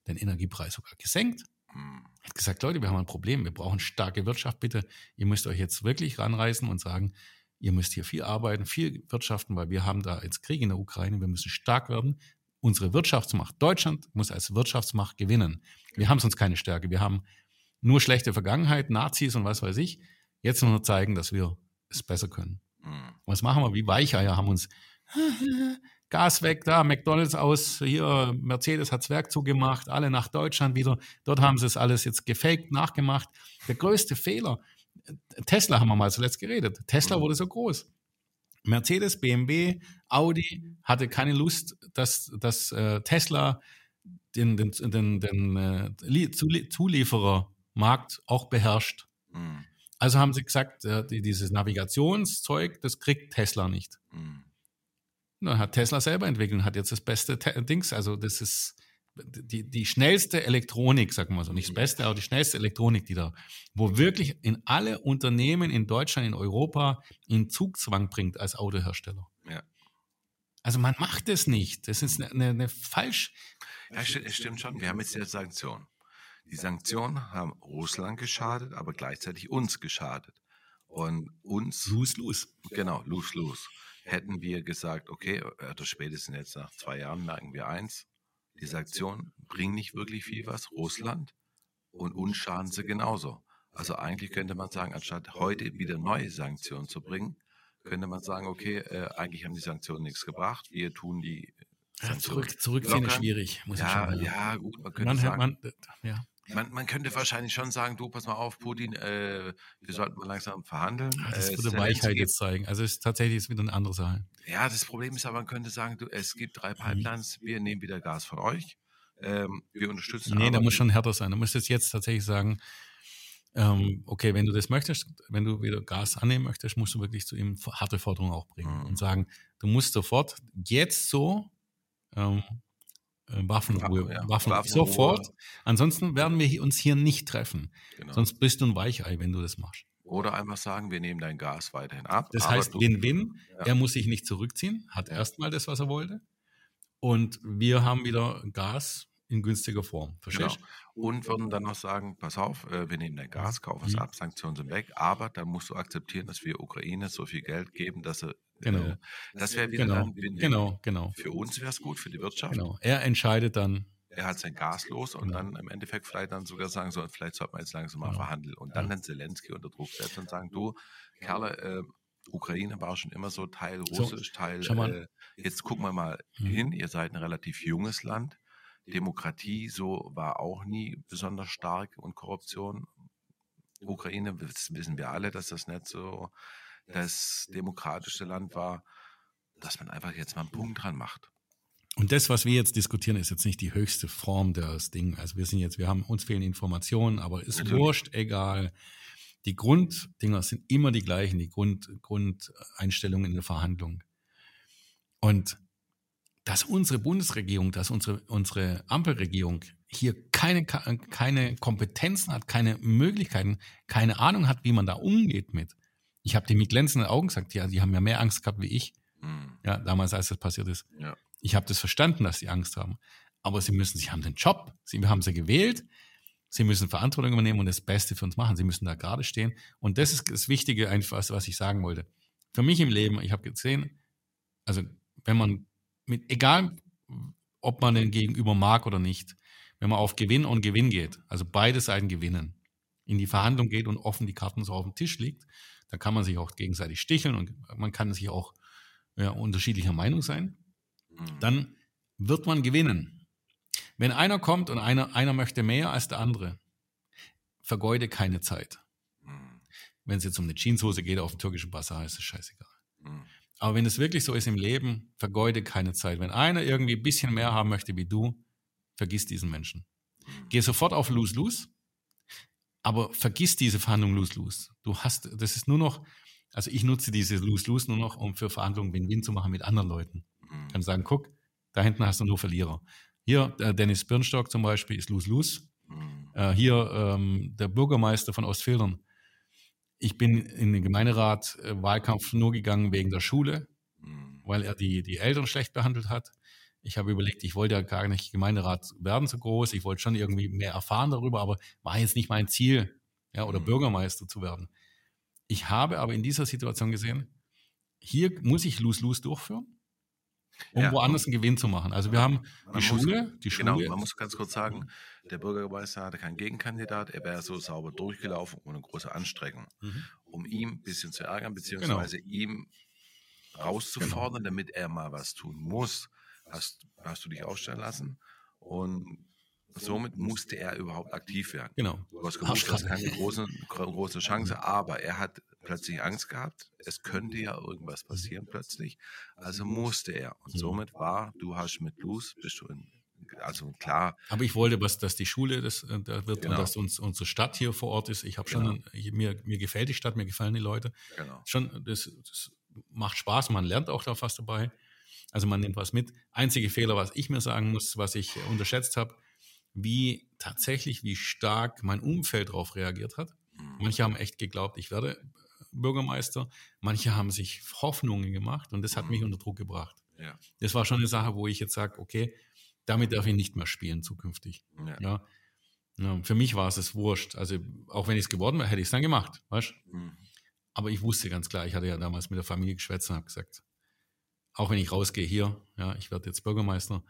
den Energiepreis sogar gesenkt. Mhm hat gesagt, Leute, wir haben ein Problem, wir brauchen starke Wirtschaft, bitte. Ihr müsst euch jetzt wirklich ranreißen und sagen, ihr müsst hier viel arbeiten, viel wirtschaften, weil wir haben da jetzt Krieg in der Ukraine, wir müssen stark werden. Unsere Wirtschaftsmacht, Deutschland muss als Wirtschaftsmacht gewinnen. Wir haben sonst keine Stärke. Wir haben nur schlechte Vergangenheit, Nazis und was weiß ich. Jetzt nur zeigen, dass wir es besser können.
Mhm.
Was machen wir? Wie Weicheier haben uns Gas weg, da, McDonalds aus, hier, Mercedes hat's Werk zugemacht, alle nach Deutschland wieder. Dort haben sie es alles jetzt gefaked, nachgemacht. Der größte Fehler, Tesla haben wir mal zuletzt geredet. Tesla wurde so groß. Mercedes, BMW, Audi hatte keine Lust, dass, dass äh, Tesla den, den, den, den äh, Zulieferermarkt auch beherrscht. Mhm. Also haben sie gesagt, äh, dieses Navigationszeug, das kriegt Tesla nicht. Mhm. Dann hat Tesla selber entwickelt und hat jetzt das beste Te Dings. Also das ist die, die schnellste Elektronik, sagen wir so, nicht das Beste, aber die schnellste Elektronik, die da, wo wirklich in alle Unternehmen in Deutschland, in Europa in Zugzwang bringt als Autohersteller. Ja. Also man macht es nicht. Das ist eine, eine falsch.
Ja, es stimmt schon. Wir haben jetzt die Sanktionen. Die Sanktionen haben Russland geschadet, aber gleichzeitig uns geschadet. Und uns.
Lose, lose.
Genau, lose, lose. Hätten wir gesagt, okay, oder spätestens jetzt nach zwei Jahren merken wir eins, die Sanktionen bringen nicht wirklich viel was, Russland, und uns schaden sie genauso. Also eigentlich könnte man sagen, anstatt heute wieder neue Sanktionen zu bringen, könnte man sagen, okay, äh, eigentlich haben die Sanktionen nichts gebracht, wir tun die
ja, zurück, zurückziehen ist schwierig,
muss ja, ich sagen. Ja, gut, man könnte man, sagen, man, ja. Man, man, könnte wahrscheinlich schon sagen, du, pass mal auf, Putin, äh, wir sollten mal langsam verhandeln.
Das äh, würde Weichheit jetzt zeigen. Also es ist tatsächlich ist wieder eine andere Sache.
Ja, das Problem ist aber, man könnte sagen, du, es gibt drei Pipelines, wir nehmen wieder Gas von euch. Ähm, wir unterstützen.
Nee, da muss schon härter sein. Du müsstest jetzt tatsächlich sagen, ähm, okay, wenn du das möchtest, wenn du wieder Gas annehmen möchtest, musst du wirklich zu ihm harte Forderungen auch bringen mhm. und sagen, du musst sofort jetzt so ähm, äh, Waffenruhe, ja, Waffen, Waffen sofort. Ansonsten werden wir uns hier nicht treffen. Genau. Sonst bist du ein Weichei, wenn du das machst.
Oder einfach sagen, wir nehmen dein Gas weiterhin ab.
Das heißt, Win-Win. Ja. Er muss sich nicht zurückziehen, hat ja. erstmal das, was er wollte. Und wir haben wieder Gas in günstiger Form.
Verstehst genau. Und würden dann noch sagen, pass auf, äh, wir nehmen dein Gas, kaufen es mhm. ab, Sanktionen sind weg, aber dann musst du akzeptieren, dass wir Ukraine so viel Geld geben, dass sie
Genau. Äh,
das wäre wieder
genau.
dann
Genau, genau.
Für uns wäre es gut, für die Wirtschaft.
Genau. Er entscheidet dann.
Er hat sein Gas los und genau. dann im Endeffekt vielleicht dann sogar sagen, so, vielleicht sollte man jetzt langsam mal genau. verhandeln. Und dann ja. dann Zelensky unter Druck setzen und sagen, du, Kerle, äh, Ukraine war schon immer so Teil Russisch, so, Teil. Äh, jetzt gucken wir mal mhm. hin, ihr seid ein relativ junges Land. Demokratie so war auch nie besonders stark und Korruption. Ukraine, das wissen wir alle, dass das nicht so das demokratischste Land war, dass man einfach jetzt mal einen Punkt dran macht.
Und das, was wir jetzt diskutieren, ist jetzt nicht die höchste Form des Ding. Also wir sind jetzt, wir haben uns fehlen Informationen, aber ist Natürlich. wurscht, egal. Die Grunddinger sind immer die gleichen, die Grund, Grundeinstellungen in der Verhandlung. Und dass unsere Bundesregierung, dass unsere, unsere Ampelregierung hier keine, keine Kompetenzen hat, keine Möglichkeiten, keine Ahnung hat, wie man da umgeht mit. Ich habe die mit glänzenden Augen gesagt, ja, die haben ja mehr Angst gehabt wie ich. Mhm. Ja, damals, als das passiert ist. Ja. Ich habe das verstanden, dass sie Angst haben. Aber sie müssen, sie haben den Job, sie haben sie gewählt, sie müssen Verantwortung übernehmen und das Beste für uns machen. Sie müssen da gerade stehen. Und das ist das Wichtige, einfach, was ich sagen wollte. Für mich im Leben, ich habe gesehen, also wenn man mit, egal ob man den Gegenüber mag oder nicht, wenn man auf Gewinn und Gewinn geht, also beide Seiten gewinnen, in die Verhandlung geht und offen die Karten so auf dem Tisch liegt, dann kann man sich auch gegenseitig sticheln und man kann sich auch ja, unterschiedlicher Meinung sein. Mhm. Dann wird man gewinnen. Wenn einer kommt und einer, einer möchte mehr als der andere, vergeude keine Zeit. Mhm. Wenn es jetzt um eine Jeanshose geht auf dem türkischen Basar, ist es scheißegal. Mhm. Aber wenn es wirklich so ist im Leben, vergeude keine Zeit. Wenn einer irgendwie ein bisschen mehr haben möchte wie du, vergiss diesen Menschen. Geh sofort auf Lose-Lose, aber vergiss diese Verhandlung Lose-Lose. Du hast, das ist nur noch, also ich nutze diese Lose-Lose nur noch, um für Verhandlungen Win-Win zu machen mit anderen Leuten. Mhm. Kann sagen, guck, da hinten hast du nur Verlierer. Hier, äh, Dennis Birnstock zum Beispiel ist Lose-Lose. Mhm. Äh, hier ähm, der Bürgermeister von Ostfildern ich bin in den Gemeinderat-Wahlkampf äh, nur gegangen wegen der Schule, mhm. weil er die, die Eltern schlecht behandelt hat. Ich habe überlegt, ich wollte ja gar nicht Gemeinderat werden so groß. Ich wollte schon irgendwie mehr erfahren darüber, aber war jetzt nicht mein Ziel, ja, oder mhm. Bürgermeister zu werden. Ich habe aber in dieser Situation gesehen, hier muss ich Lose-Lose durchführen, um ja, woanders einen Gewinn zu machen. Also wir haben die Schule, muss, die
Schule. Genau, man muss ganz kurz sagen, der Bürgermeister hatte keinen Gegenkandidat, er wäre so sauber durchgelaufen ohne große Anstrengung, mhm. um ihn ein bisschen zu ärgern, beziehungsweise genau. ihm rauszufordern, genau. damit er mal was tun muss, hast, hast du dich aufstellen lassen. Und somit musste er überhaupt aktiv werden.
Genau.
Du hast gewusst, das ist keine große, große Chance, aber er hat plötzlich Angst gehabt. Es könnte ja irgendwas passieren plötzlich. Also musste er. Und somit war, du hast mit Luz, bist du in, also klar.
Aber ich wollte, was, dass die Schule, das, äh, da wird, genau. dass uns, unsere Stadt hier vor Ort ist. Ich habe schon, genau. ich, mir, mir gefällt die Stadt, mir gefallen die Leute. Genau. Schon, das, das macht Spaß, man lernt auch da was dabei. Also man nimmt was mit. Einzige Fehler, was ich mir sagen muss, was ich unterschätzt habe, wie tatsächlich, wie stark mein Umfeld darauf reagiert hat. Mhm. Manche haben echt geglaubt, ich werde Bürgermeister. Manche haben sich Hoffnungen gemacht und das hat mich mhm. unter Druck gebracht. Ja. Das war schon eine Sache, wo ich jetzt sage, okay, damit darf ich nicht mehr spielen zukünftig. Ja. ja. ja für mich war es es wurscht. Also auch wenn ich es geworden wäre, hätte ich es dann gemacht. Weißt? Mhm. Aber ich wusste ganz klar, ich hatte ja damals mit der Familie geschwätzt und habe gesagt, auch wenn ich rausgehe hier, ja, ich werde jetzt Bürgermeister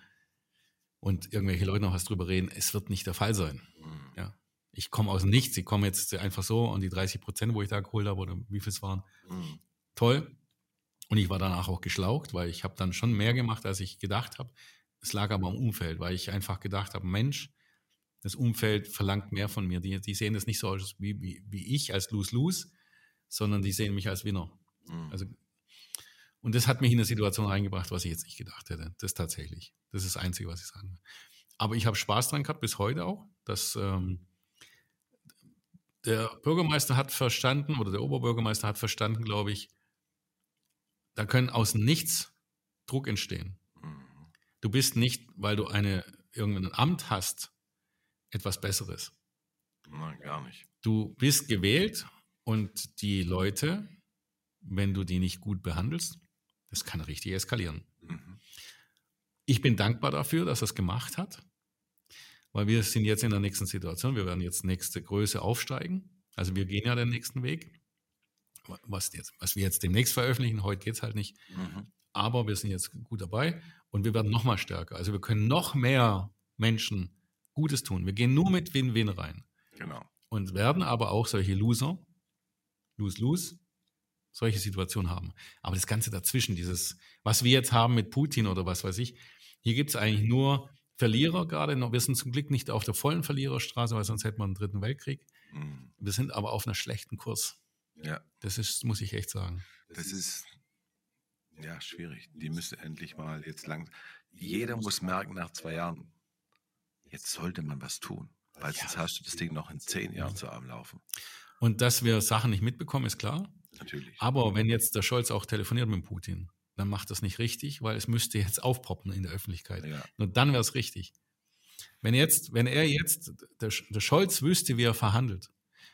und irgendwelche Leute noch was drüber reden, es wird nicht der Fall sein. Mhm. Ja. Ich komme aus dem Nichts, ich komme jetzt einfach so und die 30 Prozent, wo ich da geholt habe, oder wie viel es waren, mhm. toll. Und ich war danach auch geschlaucht, weil ich habe dann schon mehr gemacht, als ich gedacht habe. Es lag aber am Umfeld, weil ich einfach gedacht habe, Mensch, das Umfeld verlangt mehr von mir. Die, die sehen das nicht so aus wie, wie, wie ich als Lose-Lose, sondern die sehen mich als Winner. Mhm. Also und das hat mich in eine Situation reingebracht, was ich jetzt nicht gedacht hätte. Das tatsächlich. Das ist das Einzige, was ich sagen will. Aber ich habe Spaß dran gehabt, bis heute auch, dass ähm, der Bürgermeister hat verstanden, oder der Oberbürgermeister hat verstanden, glaube ich, da können aus nichts Druck entstehen. Du bist nicht, weil du eine, irgendein Amt hast, etwas Besseres.
Nein, gar nicht.
Du bist gewählt und die Leute, wenn du die nicht gut behandelst, das kann richtig eskalieren. Mhm. Ich bin dankbar dafür, dass er es gemacht hat, weil wir sind jetzt in der nächsten Situation. Wir werden jetzt nächste Größe aufsteigen. Also wir gehen ja den nächsten Weg. Was, jetzt, was wir jetzt demnächst veröffentlichen, heute geht es halt nicht. Mhm. Aber wir sind jetzt gut dabei und wir werden noch mal stärker. Also wir können noch mehr Menschen Gutes tun. Wir gehen nur mit Win-Win rein.
Genau.
Und werden aber auch solche Loser, Lose-Lose, solche Situationen haben. Aber das Ganze dazwischen, dieses, was wir jetzt haben mit Putin oder was weiß ich, hier gibt es eigentlich nur Verlierer gerade. Wir sind zum Glück nicht auf der vollen Verliererstraße, weil sonst hätten wir einen dritten Weltkrieg. Mhm. Wir sind aber auf einer schlechten Kurs.
Ja.
Das ist, muss ich echt sagen.
Das ist ja schwierig. Die müssen endlich mal jetzt lang. Jeder muss merken nach zwei Jahren, jetzt sollte man was tun. Weil ja. sonst hast du das Ding noch in zehn Jahren zu Arm laufen.
Und dass wir Sachen nicht mitbekommen, ist klar.
Natürlich.
Aber wenn jetzt der Scholz auch telefoniert mit Putin, dann macht das nicht richtig, weil es müsste jetzt aufpoppen in der Öffentlichkeit. Ja. Nur dann wäre es richtig. Wenn jetzt, wenn er jetzt, der, der Scholz wüsste, wie er verhandelt,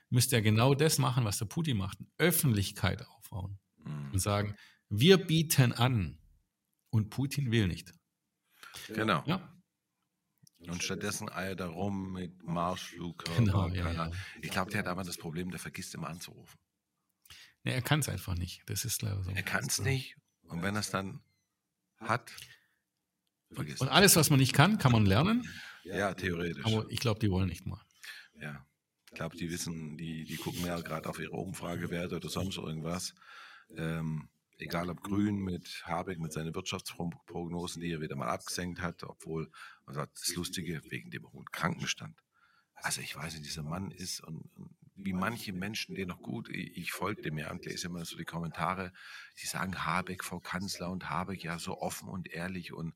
müsste er genau das machen, was der Putin macht, Öffentlichkeit aufbauen mhm. und sagen, wir bieten an und Putin will nicht.
Genau. Ja. Und stattdessen eiert er rum mit Marschflug. Genau, ja, ja. Ich glaube, der hat aber das Problem, der vergisst immer anzurufen.
Nee, er kann es einfach nicht. Das ist leider so.
Er kann es nicht. Und wenn er es dann hat,
vergisst Und alles, was man nicht kann, kann man lernen.
Ja, theoretisch.
Aber ich glaube, die wollen nicht mal.
Ja. Ich glaube, die wissen, die, die gucken ja gerade auf ihre Umfragewerte oder sonst irgendwas. Ähm, egal ob Grün mit Habeck, mit seinen Wirtschaftsprognosen, die er wieder mal abgesenkt hat, obwohl, man sagt, das Lustige, wegen dem hohen Krankenstand. Also ich weiß nicht, dieser Mann ist und, und wie manche Menschen, denen noch gut, ich, ich folge dem ja und lese immer so die Kommentare, die sagen Habeck Frau Kanzler und Habeck ja so offen und ehrlich und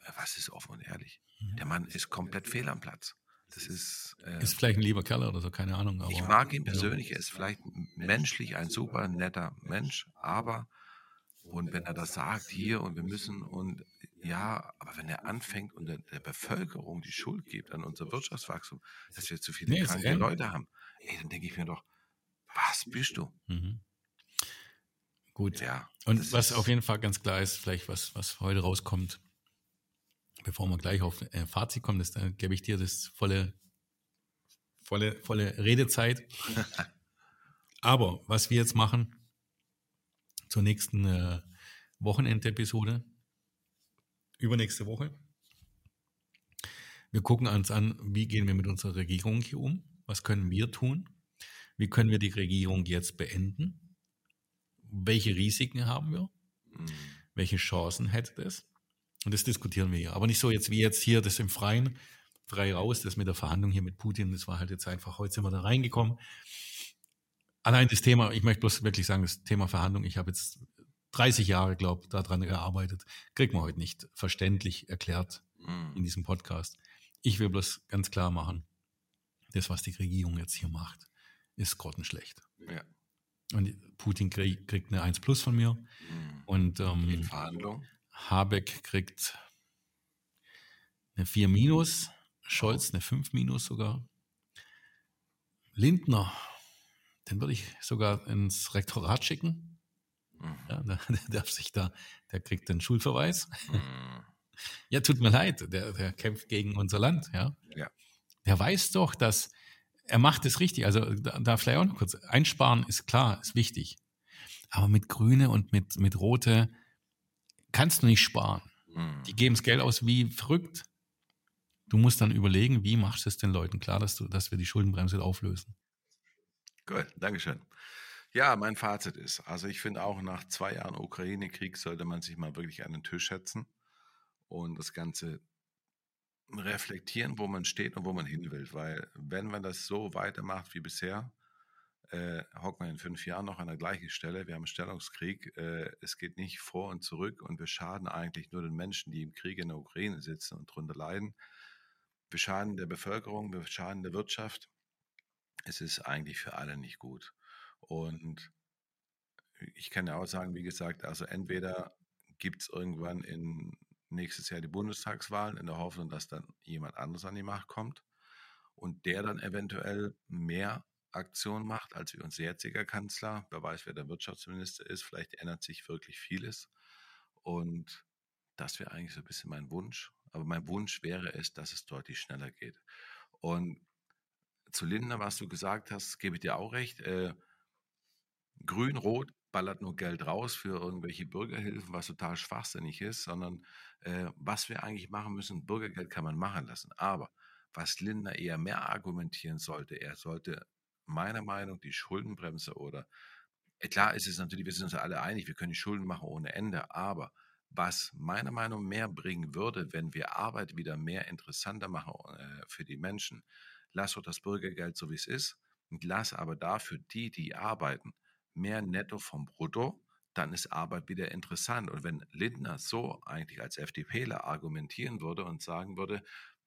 äh, was ist offen und ehrlich? Mhm. Der Mann ist komplett fehl am Platz. Das ist,
äh, ist vielleicht ein lieber Kerl oder so, keine Ahnung.
ich mag ihn persönlich, er ist vielleicht menschlich ein super netter Mensch, aber und wenn er das sagt hier und wir müssen und ja, aber wenn er anfängt und der, der Bevölkerung die Schuld gibt an unser Wirtschaftswachstum, dass wir zu viele nee, kranke Leute haben, ey, dann denke ich mir doch, was bist du? Mhm.
Gut. Ja. Und was auf jeden Fall ganz klar ist, vielleicht was, was heute rauskommt, bevor wir gleich auf äh, Fazit kommen, das, da gebe ich dir das volle, volle, volle Redezeit. Aber was wir jetzt machen zur nächsten äh, Wochenendepisode, übernächste Woche, wir gucken uns an, wie gehen wir mit unserer Regierung hier um, was können wir tun, wie können wir die Regierung jetzt beenden, welche Risiken haben wir Mhm. Welche Chancen hätte das? Und das diskutieren wir hier. Aber nicht so jetzt wie jetzt hier das im Freien, frei raus, das mit der Verhandlung hier mit Putin, das war halt jetzt einfach, heute sind wir da reingekommen. Allein das Thema, ich möchte bloß wirklich sagen, das Thema Verhandlung, ich habe jetzt 30 Jahre, glaube ich, daran gearbeitet, kriegt man heute nicht verständlich erklärt mhm. in diesem Podcast. Ich will bloß ganz klar machen, das, was die Regierung jetzt hier macht, ist grottenschlecht. Ja. Und Putin krieg, kriegt eine 1 plus von mir. Mhm. Und ähm,
Verhandlung.
Habeck kriegt eine 4 minus, Scholz eine 5 minus sogar. Lindner, den würde ich sogar ins Rektorat schicken. Mhm. Ja, der, der, darf sich da, der kriegt den Schulverweis. Mhm. Ja, tut mir leid, der, der kämpft gegen unser Land, ja. ja. Der weiß doch, dass er macht es richtig. Also da, da vielleicht auch noch kurz. Einsparen ist klar, ist wichtig. Aber mit Grüne und mit, mit Rote kannst du nicht sparen. Mhm. Die geben das Geld aus wie verrückt. Du musst dann überlegen, wie machst du es den Leuten klar, dass, du, dass wir die Schuldenbremse auflösen.
Gut, Dankeschön. Ja, mein Fazit ist, also ich finde auch nach zwei Jahren Ukraine-Krieg sollte man sich mal wirklich an den Tisch setzen und das Ganze reflektieren, wo man steht und wo man hin will. Weil wenn man das so weitermacht wie bisher, äh, hockt man in fünf Jahren noch an der gleichen Stelle. Wir haben einen Stellungskrieg. Äh, es geht nicht vor und zurück und wir schaden eigentlich nur den Menschen, die im Krieg in der Ukraine sitzen und darunter leiden. Wir schaden der Bevölkerung, wir schaden der Wirtschaft. Es ist eigentlich für alle nicht gut. Und ich kann ja auch sagen, wie gesagt, also entweder gibt es irgendwann in nächstes Jahr die Bundestagswahlen in der Hoffnung, dass dann jemand anderes an die Macht kommt und der dann eventuell mehr Aktion macht als unser jetziger Kanzler. Wer weiß, wer der Wirtschaftsminister ist. Vielleicht ändert sich wirklich vieles. Und das wäre eigentlich so ein bisschen mein Wunsch. Aber mein Wunsch wäre es, dass es deutlich schneller geht. Und zu Lindner, was du gesagt hast, gebe ich dir auch recht. Äh, Grün-Rot ballert nur Geld raus für irgendwelche Bürgerhilfen, was total schwachsinnig ist, sondern äh, was wir eigentlich machen müssen, Bürgergeld kann man machen lassen. Aber was Lindner eher mehr argumentieren sollte, er sollte meiner Meinung nach die Schuldenbremse oder äh, klar ist es natürlich, wir sind uns alle einig, wir können die Schulden machen ohne Ende, aber was meiner Meinung nach mehr bringen würde, wenn wir Arbeit wieder mehr interessanter machen äh, für die Menschen, lass doch das Bürgergeld so wie es ist und lass aber dafür die, die arbeiten, mehr netto vom Brutto, dann ist Arbeit wieder interessant. Und wenn Lindner so eigentlich als FDPler argumentieren würde und sagen würde,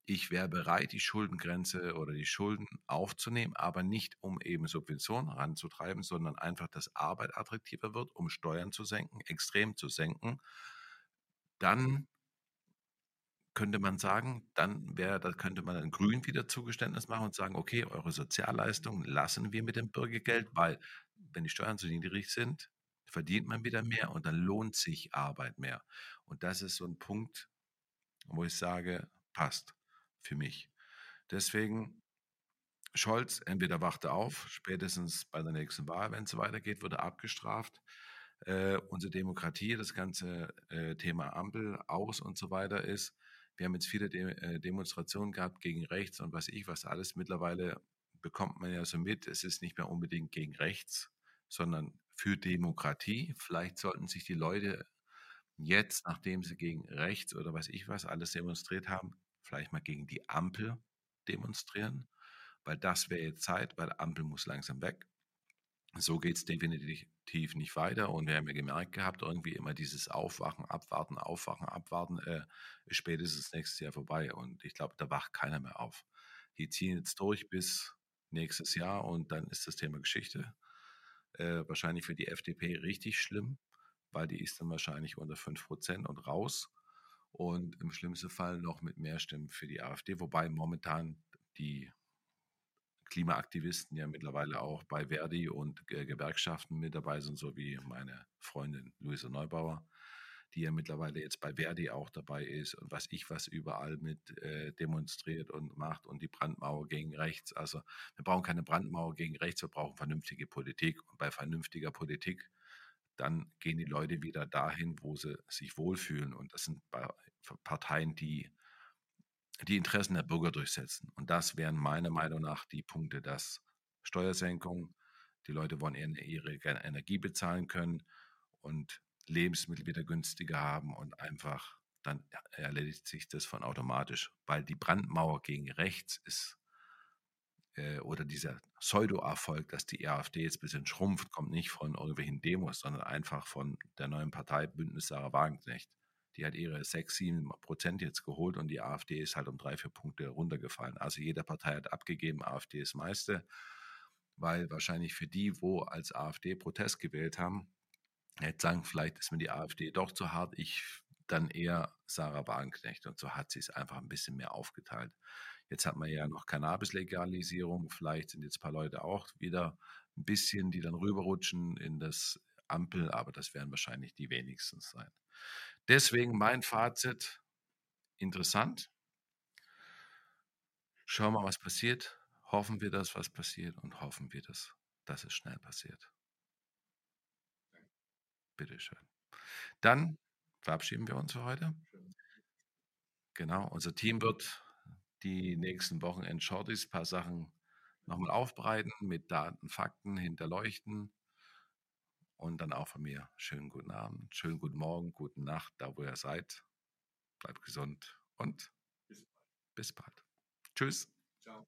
ich wäre bereit, die Schuldengrenze oder die Schulden aufzunehmen, aber nicht um eben Subventionen ranzutreiben, sondern einfach, dass Arbeit attraktiver wird, um Steuern zu senken, extrem zu senken, dann könnte man sagen, dann wäre, da könnte man ein Grün wieder Zugeständnis machen und sagen, okay, eure Sozialleistungen lassen wir mit dem Bürgergeld, weil wenn die Steuern zu niedrig sind, verdient man wieder mehr und dann lohnt sich Arbeit mehr. Und das ist so ein Punkt, wo ich sage, passt für mich. Deswegen Scholz, entweder wacht er auf, spätestens bei der nächsten Wahl, wenn es weitergeht, wird er abgestraft. Äh, unsere Demokratie, das ganze äh, Thema Ampel aus und so weiter ist. Wir haben jetzt viele De äh, Demonstrationen gehabt gegen rechts und was ich was alles. Mittlerweile bekommt man ja so mit, es ist nicht mehr unbedingt gegen rechts, sondern für Demokratie. Vielleicht sollten sich die Leute jetzt, nachdem sie gegen rechts oder was ich was alles demonstriert haben, vielleicht mal gegen die Ampel demonstrieren, weil das wäre jetzt Zeit, weil Ampel muss langsam weg. So geht es definitiv nicht weiter. Und wir haben ja gemerkt gehabt, irgendwie immer dieses Aufwachen, Abwarten, Aufwachen, Abwarten, äh, spätestens nächstes Jahr vorbei. Und ich glaube, da wacht keiner mehr auf. Die ziehen jetzt durch bis nächstes Jahr und dann ist das Thema Geschichte äh, wahrscheinlich für die FDP richtig schlimm, weil die ist dann wahrscheinlich unter 5% und raus. Und im schlimmsten Fall noch mit mehr Stimmen für die AfD, wobei momentan die Klimaaktivisten ja mittlerweile auch bei Verdi und äh, Gewerkschaften mit dabei sind, so wie meine Freundin Luise Neubauer die ja mittlerweile jetzt bei Verdi auch dabei ist und was ich was überall mit äh, demonstriert und macht und die Brandmauer gegen rechts. Also wir brauchen keine Brandmauer gegen rechts, wir brauchen vernünftige Politik. Und bei vernünftiger Politik, dann gehen die Leute wieder dahin, wo sie sich wohlfühlen. Und das sind Parteien, die die Interessen der Bürger durchsetzen. Und das wären meiner Meinung nach die Punkte, dass Steuersenkung, die Leute wollen ihre Energie bezahlen können und Lebensmittel wieder günstiger haben und einfach dann erledigt sich das von automatisch, weil die Brandmauer gegen rechts ist äh, oder dieser Pseudo-Erfolg, dass die AfD jetzt ein bisschen schrumpft, kommt nicht von irgendwelchen Demos, sondern einfach von der neuen Partei Bündnis Sarah Wagenknecht. Die hat ihre 6, 7 Prozent jetzt geholt und die AfD ist halt um drei, vier Punkte runtergefallen. Also jede Partei hat abgegeben, AfD ist meiste, weil wahrscheinlich für die, wo als AfD Protest gewählt haben, jetzt sagen, vielleicht ist mir die AfD doch zu hart, ich dann eher Sarah Wagenknecht. Und so hat sie es einfach ein bisschen mehr aufgeteilt. Jetzt hat man ja noch Cannabis-Legalisierung. Vielleicht sind jetzt ein paar Leute auch wieder ein bisschen, die dann rüberrutschen in das Ampel, aber das werden wahrscheinlich die wenigsten sein. Deswegen mein Fazit, interessant. Schauen wir mal, was passiert. Hoffen wir, dass was passiert und hoffen wir, dass, dass es schnell passiert. Bitteschön. Dann verabschieden wir uns für heute. Genau, unser Team wird die nächsten Wochen in Shorties ein paar Sachen nochmal aufbereiten, mit Daten, Fakten hinterleuchten. Und dann auch von mir schönen guten Abend, schönen guten Morgen, guten Nacht, da wo ihr seid. Bleibt gesund und bis bald. Bis bald. Tschüss. Ciao.